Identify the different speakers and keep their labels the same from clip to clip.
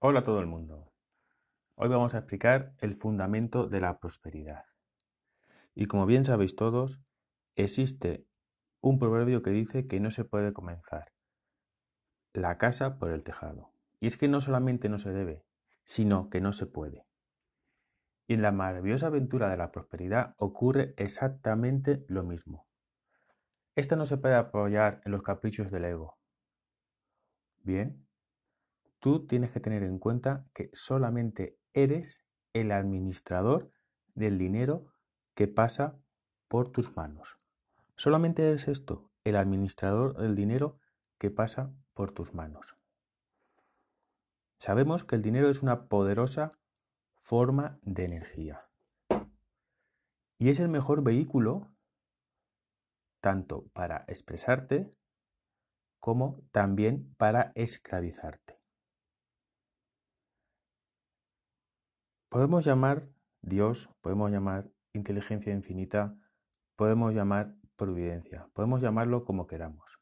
Speaker 1: Hola a todo el mundo. Hoy vamos a explicar el fundamento de la prosperidad. Y como bien sabéis todos, existe un proverbio que dice que no se puede comenzar la casa por el tejado. Y es que no solamente no se debe, sino que no se puede. Y en la maravillosa aventura de la prosperidad ocurre exactamente lo mismo. Esta no se puede apoyar en los caprichos del ego. Bien, tú tienes que tener en cuenta que solamente eres el administrador del dinero que pasa por tus manos. Solamente eres esto, el administrador del dinero que pasa por tus manos. Sabemos que el dinero es una poderosa forma de energía y es el mejor vehículo tanto para expresarte como también para esclavizarte. Podemos llamar Dios, podemos llamar inteligencia infinita, podemos llamar providencia, podemos llamarlo como queramos.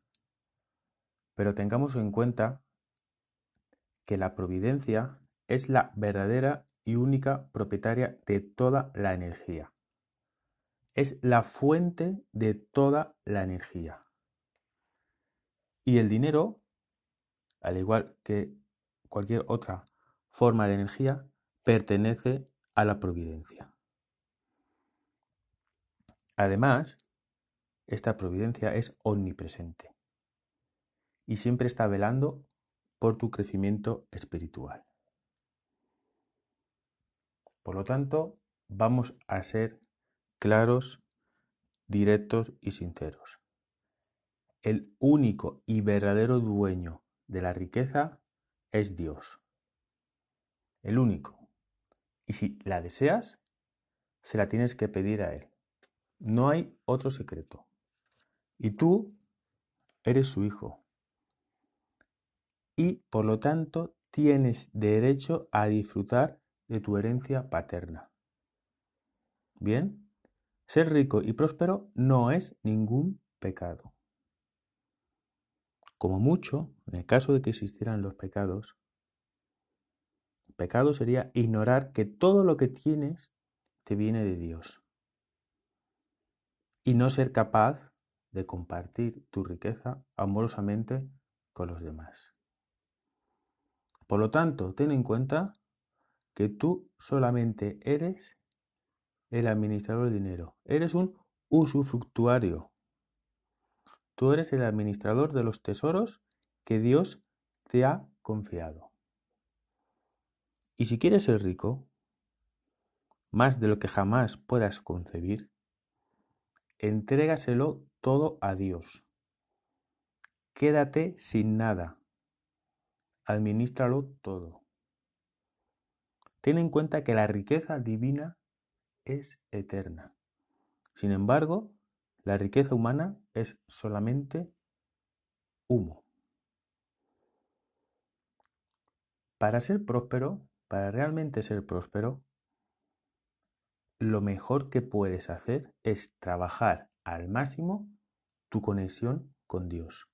Speaker 1: Pero tengamos en cuenta que la providencia es la verdadera y única propietaria de toda la energía. Es la fuente de toda la energía. Y el dinero, al igual que cualquier otra forma de energía, pertenece a la providencia. Además, esta providencia es omnipresente y siempre está velando por tu crecimiento espiritual. Por lo tanto, vamos a ser claros, directos y sinceros. El único y verdadero dueño de la riqueza es Dios. El único. Y si la deseas, se la tienes que pedir a Él. No hay otro secreto. Y tú eres su hijo y por lo tanto tienes derecho a disfrutar de tu herencia paterna. Bien, ser rico y próspero no es ningún pecado. Como mucho, en el caso de que existieran los pecados, pecado sería ignorar que todo lo que tienes te viene de Dios y no ser capaz de compartir tu riqueza amorosamente con los demás. Por lo tanto, ten en cuenta que tú solamente eres el administrador del dinero. Eres un usufructuario. Tú eres el administrador de los tesoros que Dios te ha confiado. Y si quieres ser rico, más de lo que jamás puedas concebir, entrégaselo todo a Dios. Quédate sin nada Administralo todo. Ten en cuenta que la riqueza divina es eterna. Sin embargo, la riqueza humana es solamente humo. Para ser próspero, para realmente ser próspero, lo mejor que puedes hacer es trabajar al máximo tu conexión con Dios.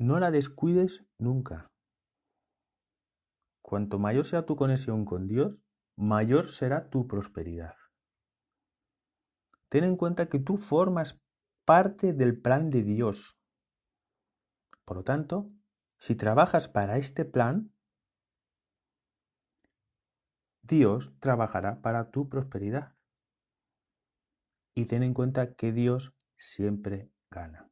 Speaker 1: No la descuides nunca. Cuanto mayor sea tu conexión con Dios, mayor será tu prosperidad. Ten en cuenta que tú formas parte del plan de Dios. Por lo tanto, si trabajas para este plan, Dios trabajará para tu prosperidad. Y ten en cuenta que Dios siempre gana.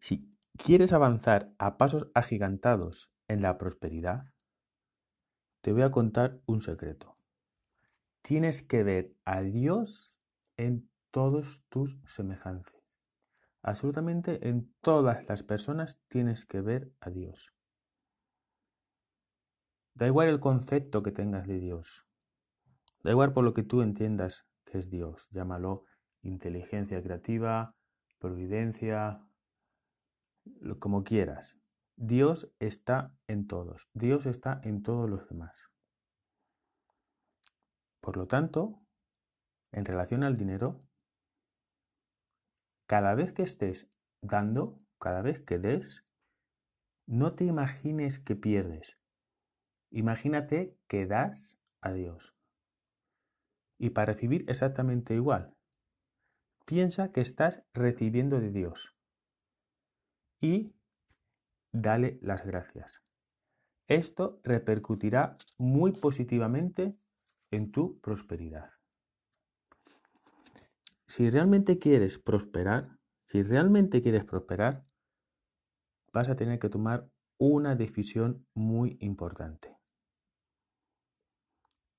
Speaker 1: Si quieres avanzar a pasos agigantados en la prosperidad, te voy a contar un secreto. Tienes que ver a Dios en todos tus semejantes. Absolutamente en todas las personas tienes que ver a Dios. Da igual el concepto que tengas de Dios. Da igual por lo que tú entiendas que es Dios. Llámalo inteligencia creativa, providencia, como quieras. Dios está en todos. Dios está en todos los demás. Por lo tanto, en relación al dinero, cada vez que estés dando, cada vez que des, No te imagines que pierdes. Imagínate que das a Dios. Y para recibir exactamente igual. Piensa que estás recibiendo de Dios. Y dale las gracias. Esto repercutirá muy positivamente en tu prosperidad. Si realmente quieres prosperar, si realmente quieres prosperar, vas a tener que tomar una decisión muy importante.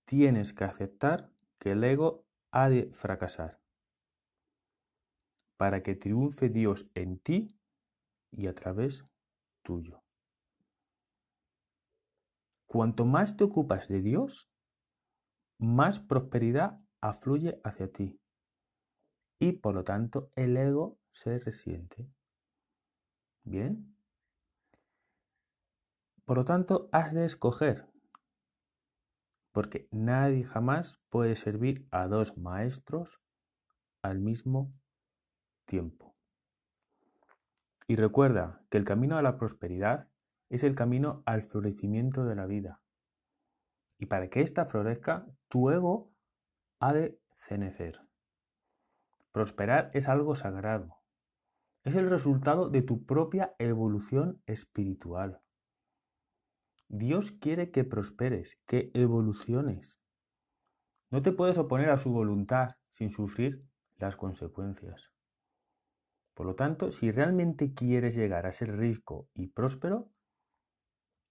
Speaker 1: Tienes que aceptar que el ego ha de fracasar para que triunfe Dios en ti y a través tuyo. Cuanto más te ocupas de Dios, más prosperidad afluye hacia ti y por lo tanto el ego se resiente. Bien. Por lo tanto, has de escoger, porque nadie jamás puede servir a dos maestros al mismo tiempo. Y recuerda que el camino a la prosperidad es el camino al florecimiento de la vida. Y para que ésta florezca, tu ego ha de cenecer. Prosperar es algo sagrado. Es el resultado de tu propia evolución espiritual. Dios quiere que prosperes, que evoluciones. No te puedes oponer a su voluntad sin sufrir las consecuencias. Por lo tanto, si realmente quieres llegar a ser rico y próspero,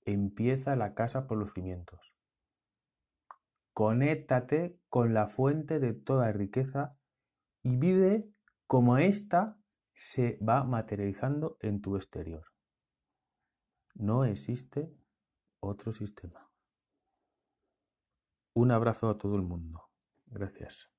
Speaker 1: empieza la casa por los cimientos. Conéctate con la fuente de toda riqueza y vive como ésta se va materializando en tu exterior. No existe otro sistema. Un abrazo a todo el mundo. Gracias.